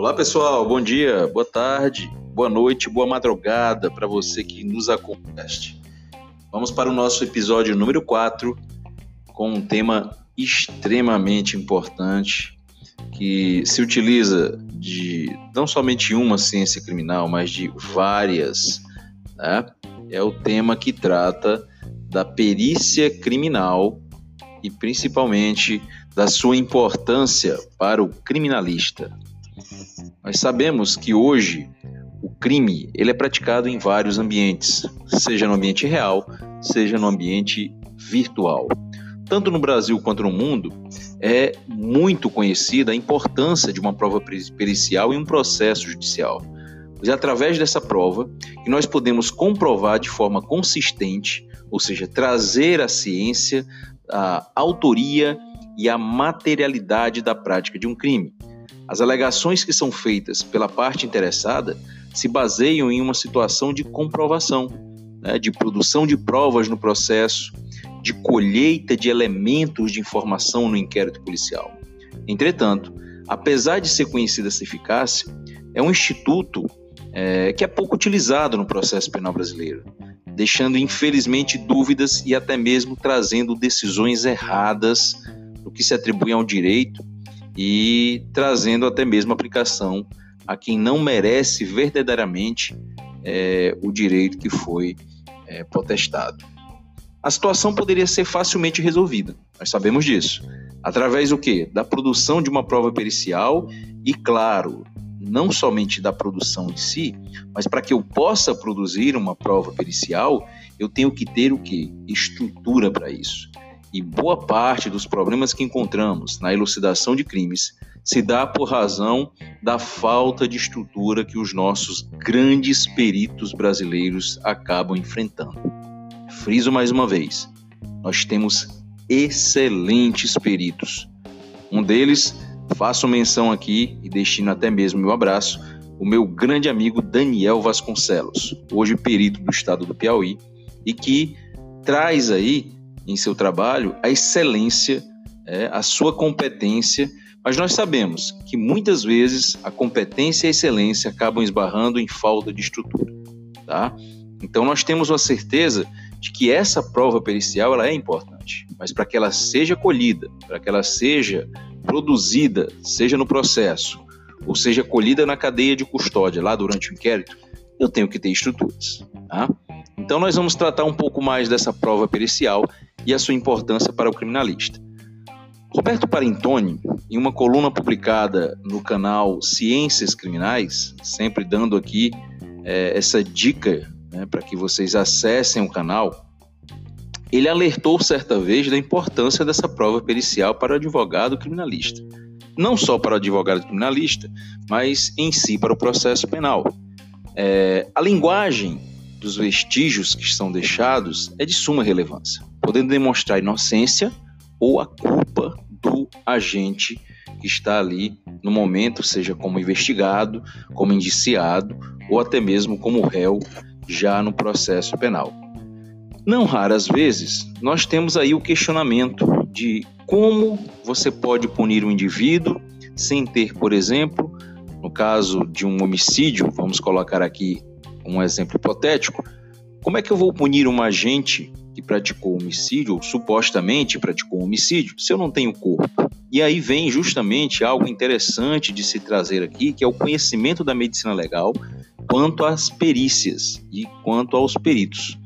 Olá pessoal, bom dia, boa tarde, boa noite, boa madrugada para você que nos acompanha. Vamos para o nosso episódio número 4 com um tema extremamente importante que se utiliza de não somente uma ciência criminal, mas de várias. Né? É o tema que trata da perícia criminal e principalmente da sua importância para o criminalista. Nós sabemos que hoje o crime ele é praticado em vários ambientes, seja no ambiente real, seja no ambiente virtual. Tanto no Brasil quanto no mundo, é muito conhecida a importância de uma prova pericial em um processo judicial. Pois é através dessa prova que nós podemos comprovar de forma consistente, ou seja, trazer à ciência a autoria e a materialidade da prática de um crime. As alegações que são feitas pela parte interessada se baseiam em uma situação de comprovação, né, de produção de provas no processo, de colheita de elementos de informação no inquérito policial. Entretanto, apesar de ser conhecida essa eficácia, é um instituto é, que é pouco utilizado no processo penal brasileiro, deixando infelizmente dúvidas e até mesmo trazendo decisões erradas do que se atribui ao direito e trazendo até mesmo aplicação a quem não merece verdadeiramente é, o direito que foi é, potestado. A situação poderia ser facilmente resolvida, nós sabemos disso. Através do quê? Da produção de uma prova pericial e, claro, não somente da produção em si, mas para que eu possa produzir uma prova pericial, eu tenho que ter o que? Estrutura para isso. E boa parte dos problemas que encontramos na elucidação de crimes se dá por razão da falta de estrutura que os nossos grandes peritos brasileiros acabam enfrentando. Friso mais uma vez: nós temos excelentes peritos. Um deles, faço menção aqui e destino até mesmo meu abraço, o meu grande amigo Daniel Vasconcelos, hoje perito do estado do Piauí, e que traz aí em seu trabalho a excelência, é, a sua competência, mas nós sabemos que muitas vezes a competência e a excelência acabam esbarrando em falta de estrutura, tá? Então nós temos a certeza de que essa prova pericial ela é importante, mas para que ela seja colhida, para que ela seja produzida, seja no processo, ou seja colhida na cadeia de custódia lá durante o inquérito, eu tenho que ter estruturas, tá? Então, nós vamos tratar um pouco mais dessa prova pericial e a sua importância para o criminalista. Roberto Parentoni, em uma coluna publicada no canal Ciências Criminais, sempre dando aqui é, essa dica né, para que vocês acessem o canal, ele alertou certa vez da importância dessa prova pericial para o advogado criminalista. Não só para o advogado criminalista, mas em si para o processo penal. É, a linguagem dos vestígios que estão deixados é de suma relevância, podendo demonstrar inocência ou a culpa do agente que está ali no momento, seja como investigado, como indiciado ou até mesmo como réu já no processo penal. Não raras vezes, nós temos aí o questionamento de como você pode punir um indivíduo sem ter, por exemplo, no caso de um homicídio, vamos colocar aqui um exemplo hipotético, como é que eu vou punir um agente que praticou homicídio, ou supostamente praticou homicídio, se eu não tenho corpo? E aí vem justamente algo interessante de se trazer aqui, que é o conhecimento da medicina legal quanto às perícias e quanto aos peritos.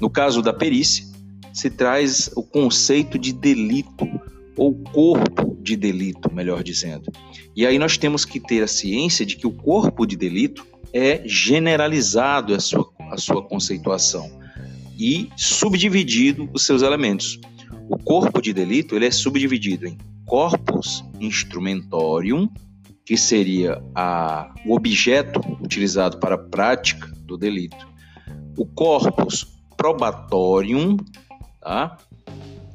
No caso da perícia, se traz o conceito de delito, ou corpo de delito, melhor dizendo. E aí nós temos que ter a ciência de que o corpo de delito é generalizado a sua, a sua conceituação e subdividido os seus elementos. O corpo de delito ele é subdividido em corpus instrumentorium, que seria a, o objeto utilizado para a prática do delito, o corpus probatorium, tá?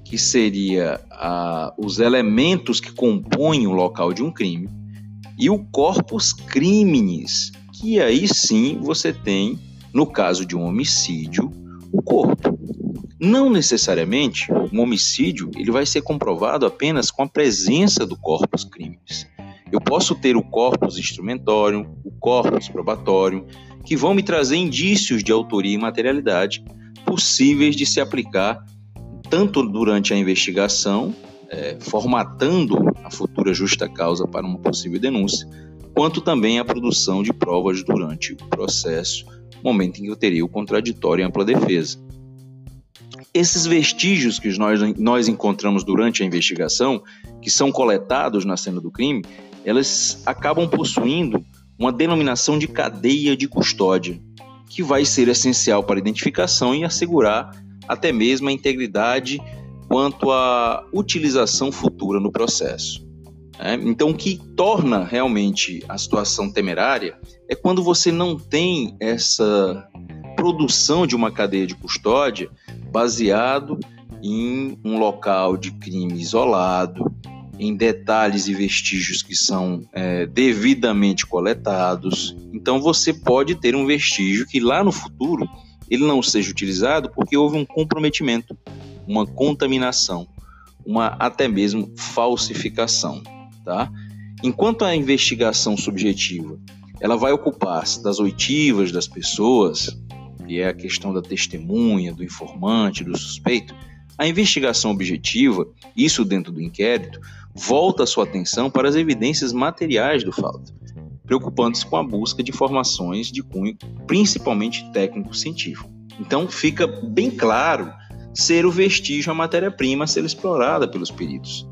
que seria a, os elementos que compõem o local de um crime, e o corpus criminis, que aí sim você tem, no caso de um homicídio, o corpo. Não necessariamente um homicídio ele vai ser comprovado apenas com a presença do corpus crimes. eu posso ter o corpus instrumentório, o corpus probatório, que vão me trazer indícios de autoria e materialidade possíveis de se aplicar tanto durante a investigação, é, formatando a futura justa causa para uma possível denúncia, quanto também a produção de provas durante o processo, momento em que eu teria o contraditório e ampla defesa. Esses vestígios que nós, nós encontramos durante a investigação, que são coletados na cena do crime, elas acabam possuindo uma denominação de cadeia de custódia, que vai ser essencial para a identificação e assegurar até mesmo a integridade quanto à utilização futura no processo. É, então, o que torna realmente a situação temerária é quando você não tem essa produção de uma cadeia de custódia baseado em um local de crime isolado, em detalhes e vestígios que são é, devidamente coletados. Então você pode ter um vestígio que lá no futuro ele não seja utilizado porque houve um comprometimento, uma contaminação, uma até mesmo falsificação, tá? Enquanto a investigação subjetiva ela vai ocupar-se das oitivas das pessoas, que é a questão da testemunha, do informante, do suspeito, a investigação objetiva, isso dentro do inquérito, volta sua atenção para as evidências materiais do fato, preocupando-se com a busca de informações de cunho principalmente técnico-científico. Então fica bem claro ser o vestígio a matéria-prima a ser explorada pelos peritos.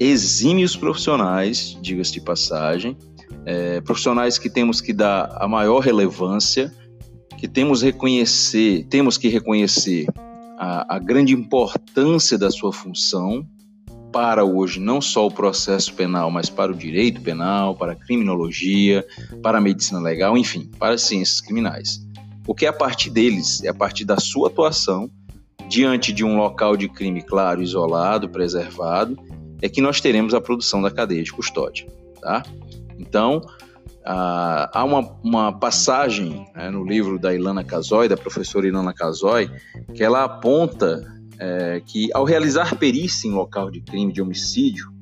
Exímios profissionais, diga-se de passagem, é, profissionais que temos que dar a maior relevância, que temos reconhecer, temos que reconhecer a, a grande importância da sua função para hoje não só o processo penal, mas para o direito penal, para a criminologia, para a medicina legal, enfim, para as ciências criminais. Porque é a partir deles, é a partir da sua atuação, diante de um local de crime claro, isolado, preservado, é que nós teremos a produção da cadeia de custódia. Tá? Então, há uma, uma passagem né, no livro da Ilana Casoy, da professora Ilana Casoy, que ela aponta é, que ao realizar perícia em local de crime de homicídio,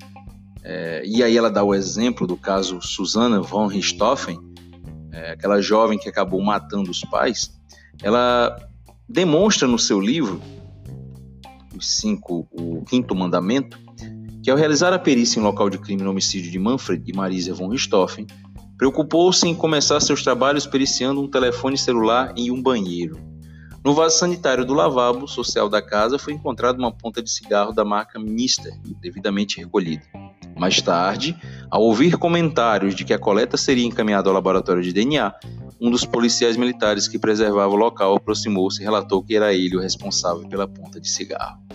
é, e aí ela dá o exemplo do caso Susana von Richthofen, é, aquela jovem que acabou matando os pais, ela demonstra no seu livro, os cinco, o quinto mandamento, que ao realizar a perícia em local de crime no homicídio de Manfred e Marisa von Richthofen, preocupou-se em começar seus trabalhos periciando um telefone celular em um banheiro. No vaso sanitário do lavabo social da casa foi encontrada uma ponta de cigarro da marca Mister, devidamente recolhida. Mais tarde, ao ouvir comentários de que a coleta seria encaminhada ao laboratório de DNA, um dos policiais militares que preservava o local aproximou-se e relatou que era ele o responsável pela ponta de cigarro.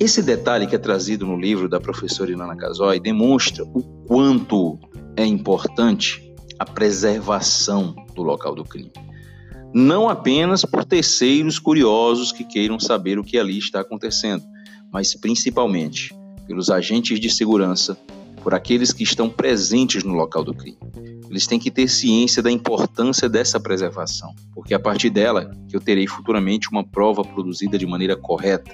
Esse detalhe que é trazido no livro da professora Ilana Casoy demonstra o quanto é importante a preservação do local do crime não apenas por terceiros curiosos que queiram saber o que ali está acontecendo, mas principalmente pelos agentes de segurança, por aqueles que estão presentes no local do crime. Eles têm que ter ciência da importância dessa preservação, porque é a partir dela que eu terei futuramente uma prova produzida de maneira correta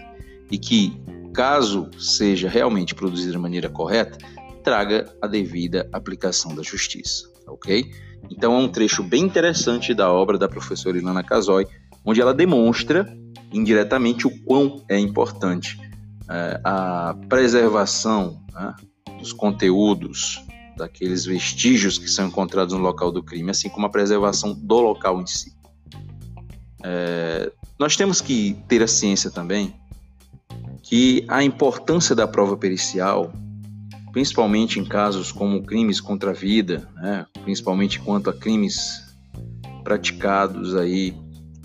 e que, caso seja realmente produzida de maneira correta, traga a devida aplicação da justiça, ok? Então é um trecho bem interessante da obra da professora Ilana Casoy, onde ela demonstra indiretamente o quão é importante é, a preservação né, dos conteúdos, daqueles vestígios que são encontrados no local do crime, assim como a preservação do local em si. É, nós temos que ter a ciência também que a importância da prova pericial principalmente em casos como crimes contra a vida, né? principalmente quanto a crimes praticados aí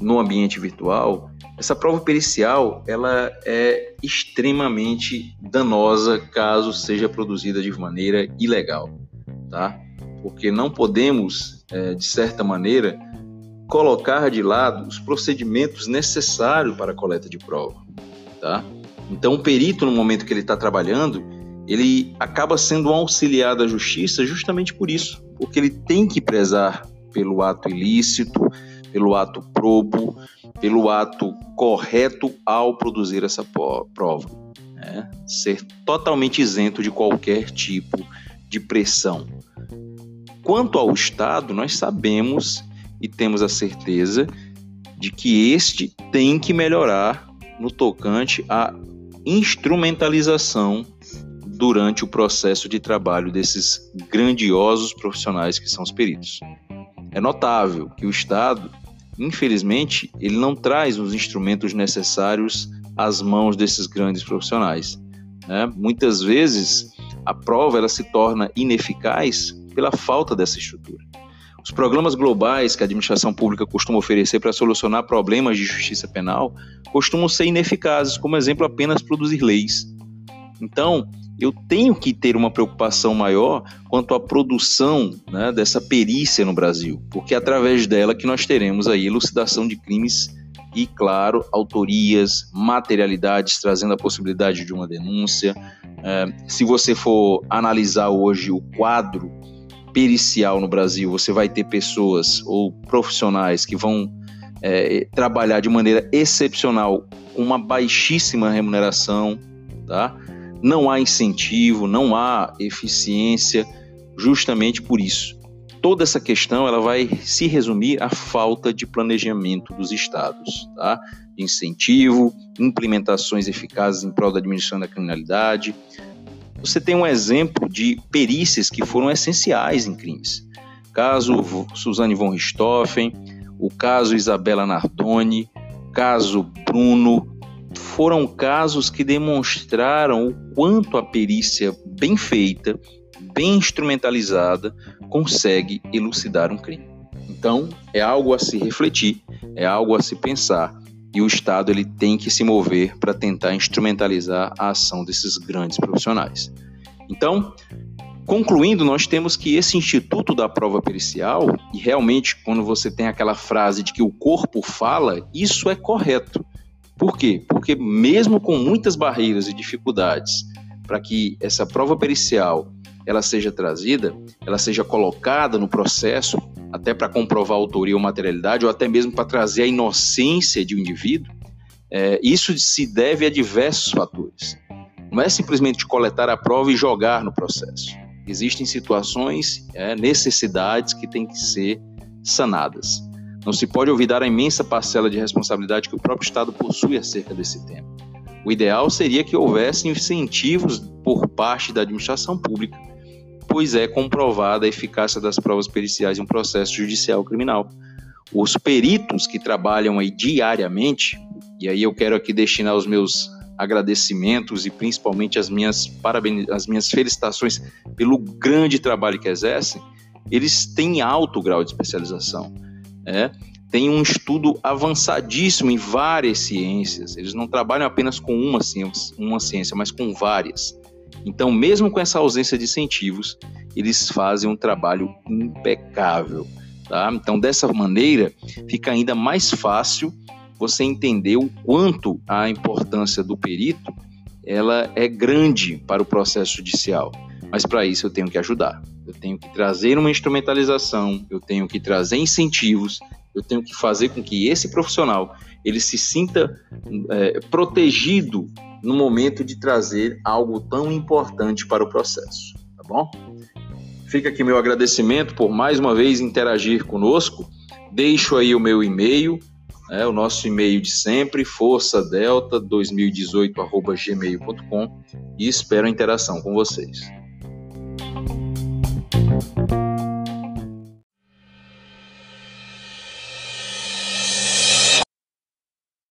no ambiente virtual, essa prova pericial ela é extremamente danosa caso seja produzida de maneira ilegal, tá? Porque não podemos, é, de certa maneira, colocar de lado os procedimentos necessários para a coleta de prova, tá? Então, o perito, no momento que ele está trabalhando, ele acaba sendo um auxiliar da justiça justamente por isso, porque ele tem que prezar pelo ato ilícito, pelo ato probo, pelo ato correto ao produzir essa prova. Né? Ser totalmente isento de qualquer tipo de pressão. Quanto ao Estado, nós sabemos e temos a certeza de que este tem que melhorar no tocante à instrumentalização durante o processo de trabalho desses grandiosos profissionais que são os peritos. É notável que o Estado, infelizmente, ele não traz os instrumentos necessários às mãos desses grandes profissionais. Né? Muitas vezes a prova ela se torna ineficaz pela falta dessa estrutura. Os programas globais que a administração pública costuma oferecer para solucionar problemas de justiça penal costumam ser ineficazes, como exemplo, apenas produzir leis. Então, eu tenho que ter uma preocupação maior quanto à produção né, dessa perícia no Brasil, porque é através dela que nós teremos aí elucidação de crimes e, claro, autorias, materialidades, trazendo a possibilidade de uma denúncia. É, se você for analisar hoje o quadro pericial no Brasil, você vai ter pessoas ou profissionais que vão é, trabalhar de maneira excepcional com uma baixíssima remuneração, tá? Não há incentivo, não há eficiência, justamente por isso. Toda essa questão ela vai se resumir à falta de planejamento dos estados, tá? Incentivo, implementações eficazes em prol da diminuição da criminalidade, você tem um exemplo de perícias que foram essenciais em crimes. Caso Suzane von Richthofen, o caso Isabela Nardoni, caso Bruno, foram casos que demonstraram o quanto a perícia bem feita, bem instrumentalizada, consegue elucidar um crime. Então, é algo a se refletir, é algo a se pensar e o Estado ele tem que se mover para tentar instrumentalizar a ação desses grandes profissionais. Então, concluindo, nós temos que esse instituto da prova pericial, e realmente quando você tem aquela frase de que o corpo fala, isso é correto. Por quê? Porque mesmo com muitas barreiras e dificuldades para que essa prova pericial ela seja trazida, ela seja colocada no processo, até para comprovar a autoria ou materialidade, ou até mesmo para trazer a inocência de um indivíduo, é, isso se deve a diversos fatores. Não é simplesmente coletar a prova e jogar no processo. Existem situações, é, necessidades que têm que ser sanadas. Não se pode olvidar a imensa parcela de responsabilidade que o próprio Estado possui acerca desse tema. O ideal seria que houvesse incentivos por parte da administração pública pois é comprovada a eficácia das provas periciais em um processo judicial criminal. Os peritos que trabalham aí diariamente, e aí eu quero aqui destinar os meus agradecimentos e principalmente as minhas parabéns, as minhas felicitações pelo grande trabalho que exercem, eles têm alto grau de especialização. Né? Tem um estudo avançadíssimo em várias ciências. Eles não trabalham apenas com uma ciência, uma ciência mas com várias. Então, mesmo com essa ausência de incentivos, eles fazem um trabalho impecável. Tá? Então, dessa maneira, fica ainda mais fácil você entender o quanto a importância do perito ela é grande para o processo judicial. Mas para isso eu tenho que ajudar. Eu tenho que trazer uma instrumentalização, eu tenho que trazer incentivos, eu tenho que fazer com que esse profissional ele se sinta é, protegido no momento de trazer algo tão importante para o processo, tá bom? Fica aqui meu agradecimento por mais uma vez interagir conosco. Deixo aí o meu e-mail, é, o nosso e-mail de sempre, forçadelta2018@gmail.com e espero a interação com vocês.